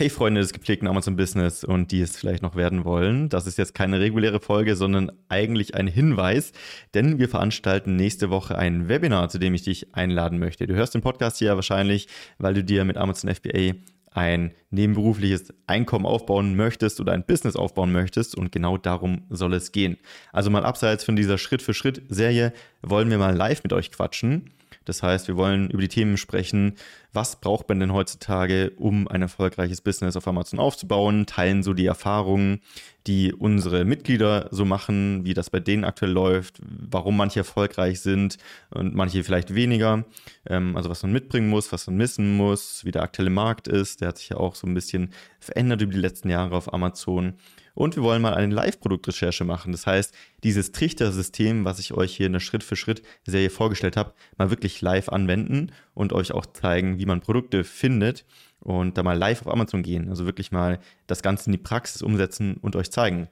Hey Freunde des gepflegten Amazon Business und die es vielleicht noch werden wollen. Das ist jetzt keine reguläre Folge, sondern eigentlich ein Hinweis, denn wir veranstalten nächste Woche ein Webinar, zu dem ich dich einladen möchte. Du hörst den Podcast hier wahrscheinlich, weil du dir mit Amazon FBA ein nebenberufliches Einkommen aufbauen möchtest oder ein Business aufbauen möchtest und genau darum soll es gehen. Also mal abseits von dieser Schritt-für-Schritt-Serie wollen wir mal live mit euch quatschen das heißt, wir wollen über die Themen sprechen, was braucht man denn heutzutage, um ein erfolgreiches Business auf Amazon aufzubauen, teilen so die Erfahrungen, die unsere Mitglieder so machen, wie das bei denen aktuell läuft, warum manche erfolgreich sind und manche vielleicht weniger, ähm, also was man mitbringen muss, was man missen muss, wie der aktuelle Markt ist, der hat sich ja auch so ein bisschen verändert über die letzten Jahre auf Amazon und wir wollen mal eine Live-Produktrecherche machen. Das heißt, dieses Trichtersystem, was ich euch hier in der Schritt-für-Schritt-Serie vorgestellt habe, mal wirklich live anwenden und euch auch zeigen, wie man Produkte findet und da mal live auf Amazon gehen. Also wirklich mal das Ganze in die Praxis umsetzen und euch zeigen.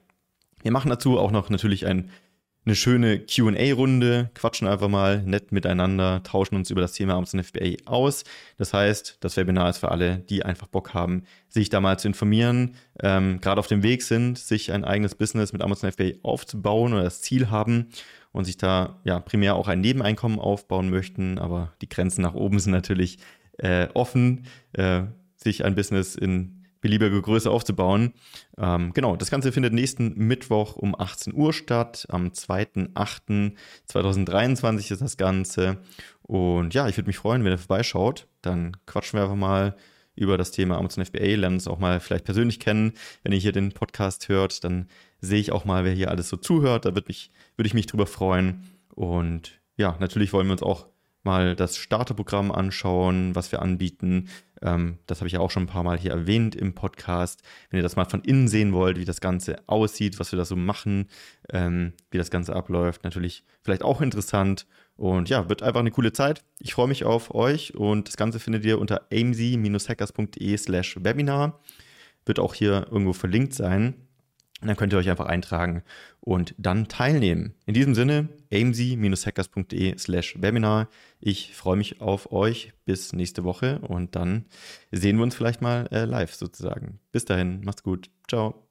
Wir machen dazu auch noch natürlich ein eine schöne QA-Runde, quatschen einfach mal nett miteinander, tauschen uns über das Thema Amazon FBA aus. Das heißt, das Webinar ist für alle, die einfach Bock haben, sich da mal zu informieren, ähm, gerade auf dem Weg sind, sich ein eigenes Business mit Amazon FBA aufzubauen oder das Ziel haben und sich da ja primär auch ein Nebeneinkommen aufbauen möchten. Aber die Grenzen nach oben sind natürlich äh, offen, äh, sich ein Business in beliebige Größe aufzubauen. Ähm, genau, das Ganze findet nächsten Mittwoch um 18 Uhr statt. Am 2.8.2023 ist das Ganze. Und ja, ich würde mich freuen, wenn ihr vorbeischaut. Dann quatschen wir einfach mal über das Thema Amazon FBA, lernen uns auch mal vielleicht persönlich kennen. Wenn ihr hier den Podcast hört, dann sehe ich auch mal, wer hier alles so zuhört. Da würde würd ich mich drüber freuen. Und ja, natürlich wollen wir uns auch mal das Starterprogramm anschauen, was wir anbieten. Ähm, das habe ich ja auch schon ein paar Mal hier erwähnt im Podcast. Wenn ihr das mal von innen sehen wollt, wie das Ganze aussieht, was wir da so machen, ähm, wie das Ganze abläuft, natürlich vielleicht auch interessant. Und ja, wird einfach eine coole Zeit. Ich freue mich auf euch und das Ganze findet ihr unter amc-hackers.de slash Webinar. Wird auch hier irgendwo verlinkt sein. Und dann könnt ihr euch einfach eintragen und dann teilnehmen. In diesem Sinne, amc-hackers.de slash Webinar. Ich freue mich auf euch bis nächste Woche und dann sehen wir uns vielleicht mal äh, live sozusagen. Bis dahin, macht's gut. Ciao.